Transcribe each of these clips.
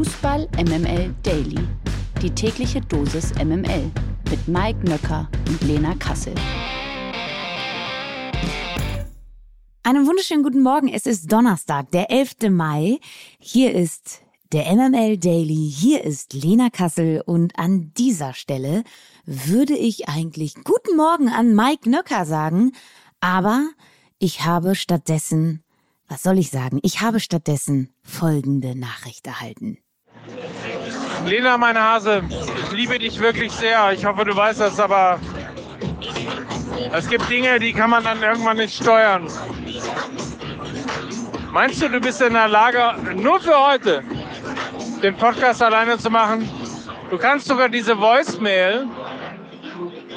Fußball MML Daily. Die tägliche Dosis MML mit Mike Nöcker und Lena Kassel. Einen wunderschönen guten Morgen. Es ist Donnerstag, der 11. Mai. Hier ist der MML Daily. Hier ist Lena Kassel und an dieser Stelle würde ich eigentlich guten Morgen an Mike Nöcker sagen, aber ich habe stattdessen was soll ich sagen? Ich habe stattdessen folgende Nachricht erhalten. Lena, meine Hase, ich liebe dich wirklich sehr. Ich hoffe, du weißt das, aber es gibt Dinge, die kann man dann irgendwann nicht steuern. Meinst du, du bist in der Lage, nur für heute den Podcast alleine zu machen? Du kannst sogar diese Voicemail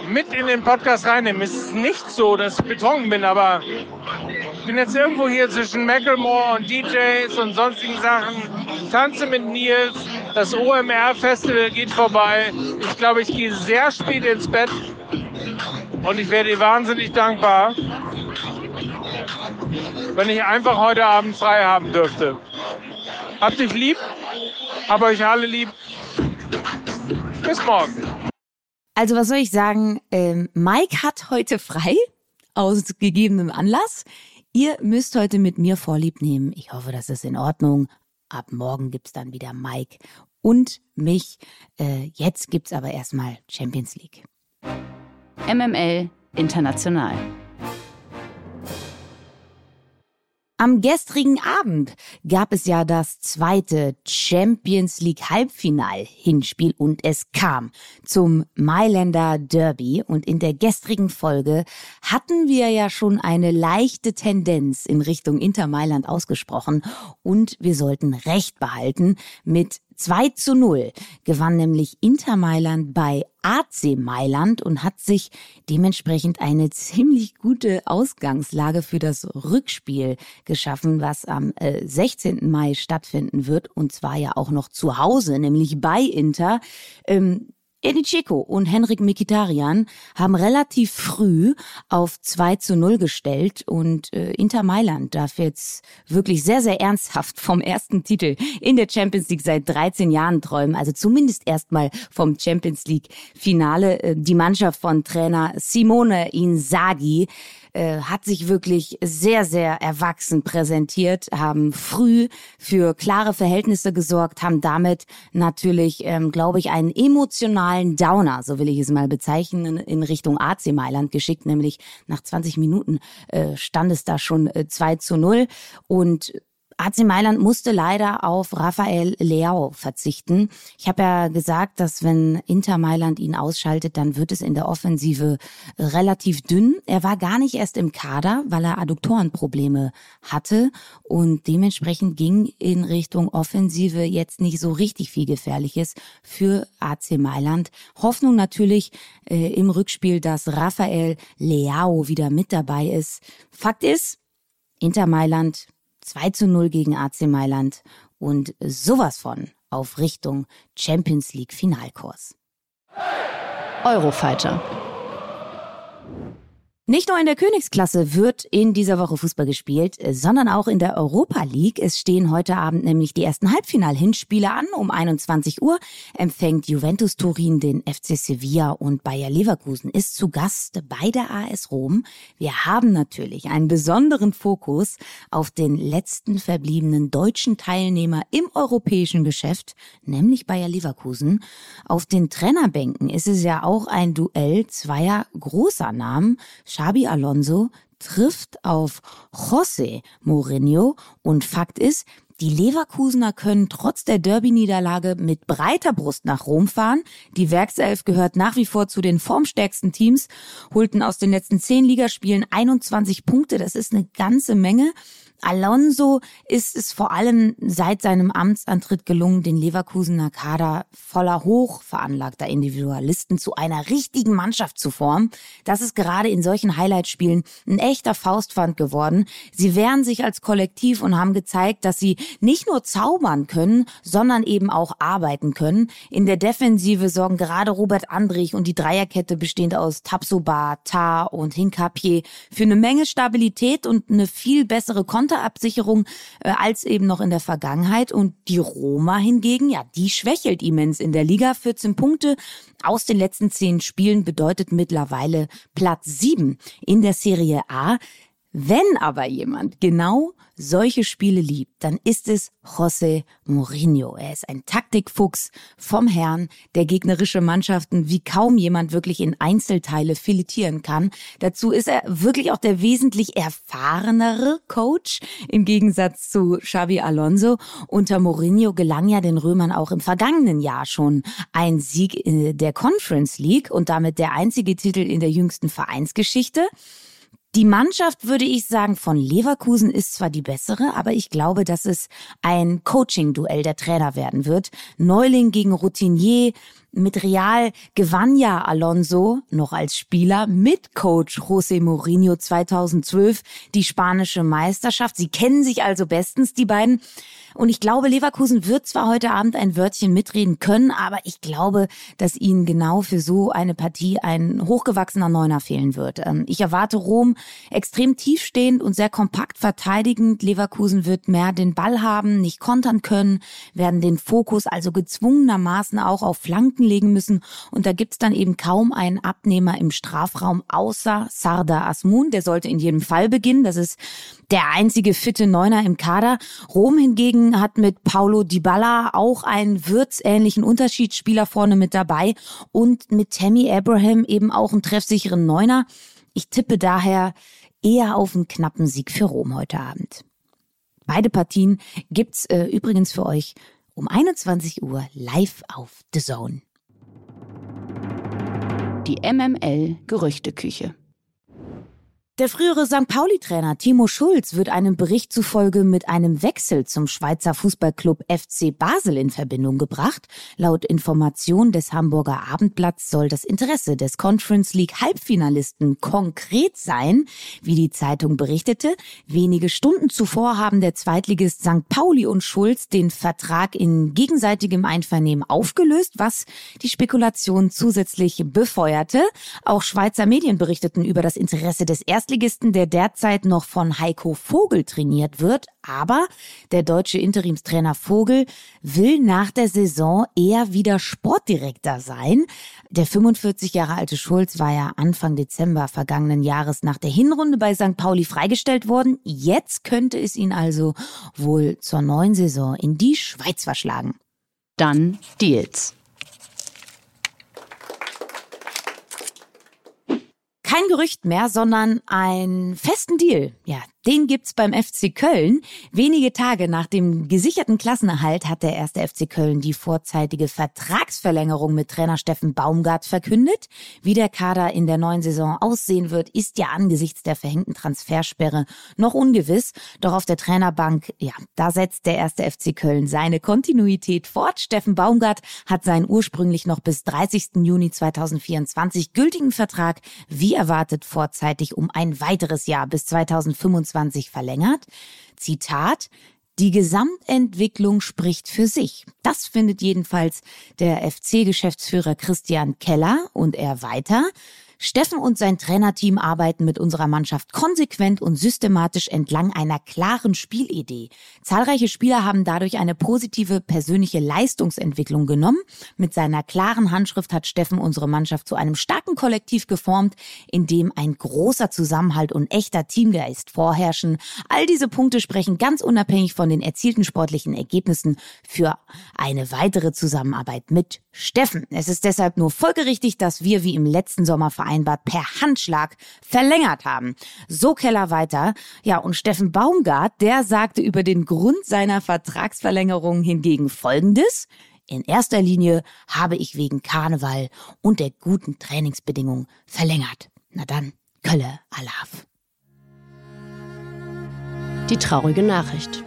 mit in den Podcast reinnehmen. Es ist nicht so, dass ich betrunken bin, aber bin jetzt irgendwo hier zwischen Macklemore und DJs und sonstigen Sachen. Tanze mit Nils. Das OMR-Festival geht vorbei. Ich glaube, ich gehe sehr spät ins Bett. Und ich wäre dir wahnsinnig dankbar, wenn ich einfach heute Abend frei haben dürfte. Habt dich lieb, hab euch alle lieb. Bis morgen. Also was soll ich sagen? Ähm, Mike hat heute frei aus gegebenem Anlass. Ihr müsst heute mit mir Vorlieb nehmen. Ich hoffe, das ist in Ordnung. Ab morgen gibt's dann wieder Mike und mich. Äh, jetzt gibt's aber erstmal Champions League. MML International. Am gestrigen Abend gab es ja das zweite Champions League Halbfinal Hinspiel und es kam zum Mailänder Derby. Und in der gestrigen Folge hatten wir ja schon eine leichte Tendenz in Richtung Inter Mailand ausgesprochen. Und wir sollten Recht behalten mit 2 zu 0 gewann nämlich Inter Mailand bei AC Mailand und hat sich dementsprechend eine ziemlich gute Ausgangslage für das Rückspiel geschaffen, was am 16. Äh, Mai stattfinden wird und zwar ja auch noch zu Hause, nämlich bei Inter. Ähm, Eddie Chico und Henrik Mikitarian haben relativ früh auf 2 zu 0 gestellt und äh, Inter Mailand darf jetzt wirklich sehr, sehr ernsthaft vom ersten Titel in der Champions League seit 13 Jahren träumen. Also zumindest erstmal vom Champions League Finale. Äh, die Mannschaft von Trainer Simone Inzaghi äh, hat sich wirklich sehr, sehr erwachsen präsentiert, haben früh für klare Verhältnisse gesorgt, haben damit natürlich, ähm, glaube ich, einen emotionalen Downer, so will ich es mal bezeichnen, in Richtung AC Mailand geschickt, nämlich nach 20 Minuten äh, stand es da schon äh, 2 zu 0 und AC Mailand musste leider auf Rafael Leao verzichten. Ich habe ja gesagt, dass wenn Inter Mailand ihn ausschaltet, dann wird es in der Offensive relativ dünn. Er war gar nicht erst im Kader, weil er Adduktorenprobleme hatte und dementsprechend ging in Richtung Offensive jetzt nicht so richtig viel Gefährliches für AC Mailand. Hoffnung natürlich äh, im Rückspiel, dass Rafael Leao wieder mit dabei ist. Fakt ist, Inter Mailand 2 zu 0 gegen AC Mailand und sowas von auf Richtung Champions League Finalkurs. Eurofighter. Nicht nur in der Königsklasse wird in dieser Woche Fußball gespielt, sondern auch in der Europa League. Es stehen heute Abend nämlich die ersten Halbfinal-Hinspiele an. Um 21 Uhr empfängt Juventus Turin den FC Sevilla und Bayer Leverkusen ist zu Gast bei der AS Rom. Wir haben natürlich einen besonderen Fokus auf den letzten verbliebenen deutschen Teilnehmer im europäischen Geschäft, nämlich Bayer Leverkusen. Auf den Trainerbänken ist es ja auch ein Duell zweier großer Namen. Xabi Alonso trifft auf José Mourinho und Fakt ist, die Leverkusener können trotz der Derby-Niederlage mit breiter Brust nach Rom fahren. Die Werkself gehört nach wie vor zu den formstärksten Teams, holten aus den letzten zehn Ligaspielen 21 Punkte. Das ist eine ganze Menge. Alonso ist es vor allem seit seinem Amtsantritt gelungen, den Leverkusener Kader voller hoch veranlagter Individualisten zu einer richtigen Mannschaft zu formen. Das ist gerade in solchen Highlight-Spielen ein echter Faustpfand geworden. Sie wehren sich als Kollektiv und haben gezeigt, dass sie nicht nur zaubern können, sondern eben auch arbeiten können. In der Defensive sorgen gerade Robert Andrich und die Dreierkette bestehend aus Tapsoba, Tar und Hinkapje für eine Menge Stabilität und eine viel bessere Konterabsicherung äh, als eben noch in der Vergangenheit. Und die Roma hingegen, ja, die schwächelt immens in der Liga. 14 Punkte aus den letzten zehn Spielen bedeutet mittlerweile Platz sieben in der Serie A. Wenn aber jemand genau solche Spiele liebt, dann ist es José Mourinho. Er ist ein Taktikfuchs vom Herrn, der gegnerische Mannschaften wie kaum jemand wirklich in Einzelteile filetieren kann. Dazu ist er wirklich auch der wesentlich erfahrenere Coach im Gegensatz zu Xavi Alonso. Unter Mourinho gelang ja den Römern auch im vergangenen Jahr schon ein Sieg in der Conference League und damit der einzige Titel in der jüngsten Vereinsgeschichte. Die Mannschaft, würde ich sagen, von Leverkusen ist zwar die bessere, aber ich glaube, dass es ein Coaching-Duell der Trainer werden wird. Neuling gegen Routinier. Mit Real gewann ja Alonso noch als Spieler mit Coach José Mourinho 2012 die spanische Meisterschaft. Sie kennen sich also bestens, die beiden. Und ich glaube, Leverkusen wird zwar heute Abend ein Wörtchen mitreden können, aber ich glaube, dass ihnen genau für so eine Partie ein hochgewachsener Neuner fehlen wird. Ähm, ich erwarte Rom extrem tiefstehend und sehr kompakt verteidigend. Leverkusen wird mehr den Ball haben, nicht kontern können, werden den Fokus also gezwungenermaßen auch auf Flanken legen müssen. Und da gibt's dann eben kaum einen Abnehmer im Strafraum außer Sarda Asmun. Der sollte in jedem Fall beginnen. Das ist der einzige fitte Neuner im Kader. Rom hingegen hat mit Paulo Dybala auch einen würzähnlichen Unterschiedsspieler vorne mit dabei und mit Tammy Abraham eben auch einen treffsicheren Neuner. Ich tippe daher eher auf einen knappen Sieg für Rom heute Abend. Beide Partien gibt's äh, übrigens für euch um 21 Uhr live auf The Zone. Die MML Gerüchteküche. Der frühere St. Pauli-Trainer Timo Schulz wird einem Bericht zufolge mit einem Wechsel zum Schweizer Fußballclub FC Basel in Verbindung gebracht. Laut Information des Hamburger Abendblatts soll das Interesse des Conference League Halbfinalisten konkret sein, wie die Zeitung berichtete. Wenige Stunden zuvor haben der Zweitligist St. Pauli und Schulz den Vertrag in gegenseitigem Einvernehmen aufgelöst, was die Spekulation zusätzlich befeuerte. Auch Schweizer Medien berichteten über das Interesse des ersten Erstligisten, der derzeit noch von Heiko Vogel trainiert wird. Aber der deutsche Interimstrainer Vogel will nach der Saison eher wieder Sportdirektor sein. Der 45 Jahre alte Schulz war ja Anfang Dezember vergangenen Jahres nach der Hinrunde bei St. Pauli freigestellt worden. Jetzt könnte es ihn also wohl zur neuen Saison in die Schweiz verschlagen. Dann Deals. Kein Gerücht mehr, sondern einen festen Deal. Ja, den gibt's beim FC Köln. Wenige Tage nach dem gesicherten Klassenerhalt hat der erste FC Köln die vorzeitige Vertragsverlängerung mit Trainer Steffen Baumgart verkündet. Wie der Kader in der neuen Saison aussehen wird, ist ja angesichts der verhängten Transfersperre noch ungewiss. Doch auf der Trainerbank, ja, da setzt der erste FC Köln seine Kontinuität fort. Steffen Baumgart hat seinen ursprünglich noch bis 30. Juni 2024 gültigen Vertrag wie erwartet vorzeitig um ein weiteres Jahr bis 2025 2020 verlängert. Zitat, die Gesamtentwicklung spricht für sich. Das findet jedenfalls der FC-Geschäftsführer Christian Keller und er weiter. Steffen und sein Trainerteam arbeiten mit unserer Mannschaft konsequent und systematisch entlang einer klaren Spielidee. Zahlreiche Spieler haben dadurch eine positive persönliche Leistungsentwicklung genommen. Mit seiner klaren Handschrift hat Steffen unsere Mannschaft zu einem starken Kollektiv geformt, in dem ein großer Zusammenhalt und echter Teamgeist vorherrschen. All diese Punkte sprechen ganz unabhängig von den erzielten sportlichen Ergebnissen für eine weitere Zusammenarbeit mit Steffen. Es ist deshalb nur folgerichtig, dass wir wie im letzten Sommer vereinbart per Handschlag verlängert haben. So Keller weiter. Ja, und Steffen Baumgart, der sagte über den Grund seiner Vertragsverlängerung hingegen Folgendes. In erster Linie habe ich wegen Karneval und der guten Trainingsbedingungen verlängert. Na dann, Kölle Alaf. Die traurige Nachricht.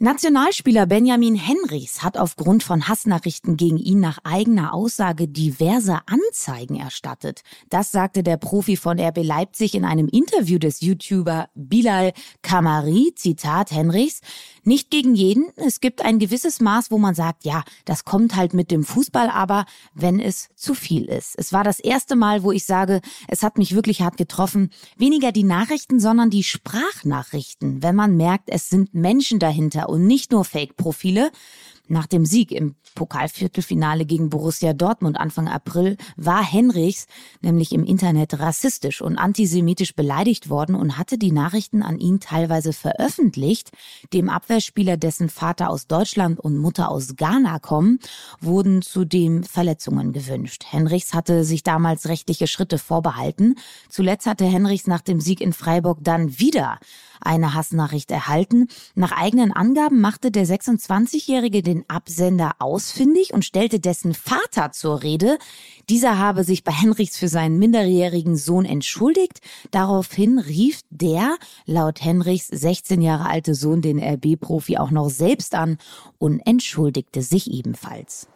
Nationalspieler Benjamin Henrichs hat aufgrund von Hassnachrichten gegen ihn nach eigener Aussage diverse Anzeigen erstattet. Das sagte der Profi von RB Leipzig in einem Interview des YouTuber Bilal Kamari, Zitat Henrichs, nicht gegen jeden, es gibt ein gewisses Maß, wo man sagt, ja, das kommt halt mit dem Fußball, aber wenn es zu viel ist. Es war das erste Mal, wo ich sage, es hat mich wirklich hart getroffen. Weniger die Nachrichten, sondern die Sprachnachrichten. Wenn man merkt, es sind Menschen dahinter und nicht nur Fake-Profile. Nach dem Sieg im Pokalviertelfinale gegen Borussia Dortmund Anfang April war Henrichs nämlich im Internet rassistisch und antisemitisch beleidigt worden und hatte die Nachrichten an ihn teilweise veröffentlicht. Dem Abwehrspieler, dessen Vater aus Deutschland und Mutter aus Ghana kommen, wurden zudem Verletzungen gewünscht. Henrichs hatte sich damals rechtliche Schritte vorbehalten. Zuletzt hatte Henrichs nach dem Sieg in Freiburg dann wieder eine Hassnachricht erhalten. Nach eigenen Angaben machte der 26-Jährige den Absender ausfindig und stellte dessen Vater zur Rede. Dieser habe sich bei Henrichs für seinen minderjährigen Sohn entschuldigt. Daraufhin rief der, laut Henrichs 16 Jahre alte Sohn, den RB-Profi auch noch selbst an und entschuldigte sich ebenfalls.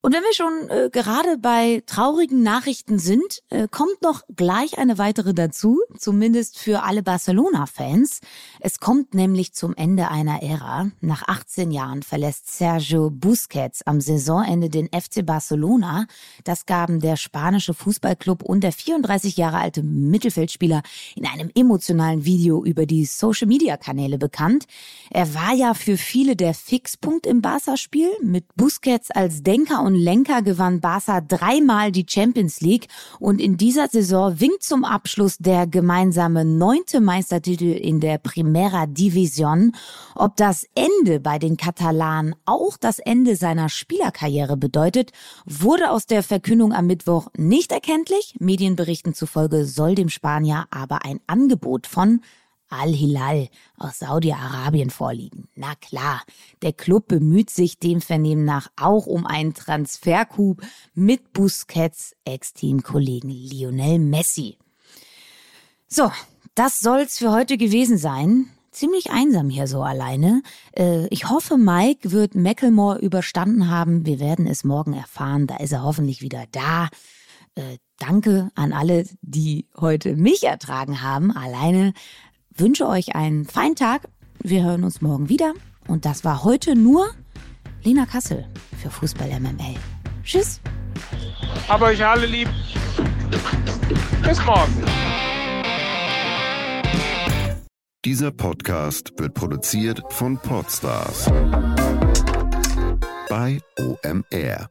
Und wenn wir schon äh, gerade bei traurigen Nachrichten sind, äh, kommt noch gleich eine weitere dazu, zumindest für alle Barcelona-Fans. Es kommt nämlich zum Ende einer Ära. Nach 18 Jahren verlässt Sergio Busquets am Saisonende den FC Barcelona. Das gaben der spanische Fußballclub und der 34 Jahre alte Mittelfeldspieler in einem emotionalen Video über die Social-Media-Kanäle bekannt. Er war ja für viele der Fixpunkt im Barca-Spiel mit Busquets als Denker und Lenker gewann Barca dreimal die Champions League und in dieser Saison winkt zum Abschluss der gemeinsame neunte Meistertitel in der Primera Division. Ob das Ende bei den Katalanen auch das Ende seiner Spielerkarriere bedeutet, wurde aus der Verkündung am Mittwoch nicht erkenntlich. Medienberichten zufolge soll dem Spanier aber ein Angebot von Al-Hilal aus Saudi-Arabien vorliegen. Na klar, der Club bemüht sich dem Vernehmen nach auch um einen Transfercoup mit Busquets Ex-Teamkollegen Lionel Messi. So, das soll's für heute gewesen sein. Ziemlich einsam hier so alleine. Äh, ich hoffe, Mike wird Macklemore überstanden haben. Wir werden es morgen erfahren. Da ist er hoffentlich wieder da. Äh, danke an alle, die heute mich ertragen haben, alleine wünsche euch einen feinen Tag. Wir hören uns morgen wieder. Und das war heute nur Lena Kassel für Fußball MML. Tschüss. Aber euch alle lieb. Bis morgen. Dieser Podcast wird produziert von Podstars bei OMR.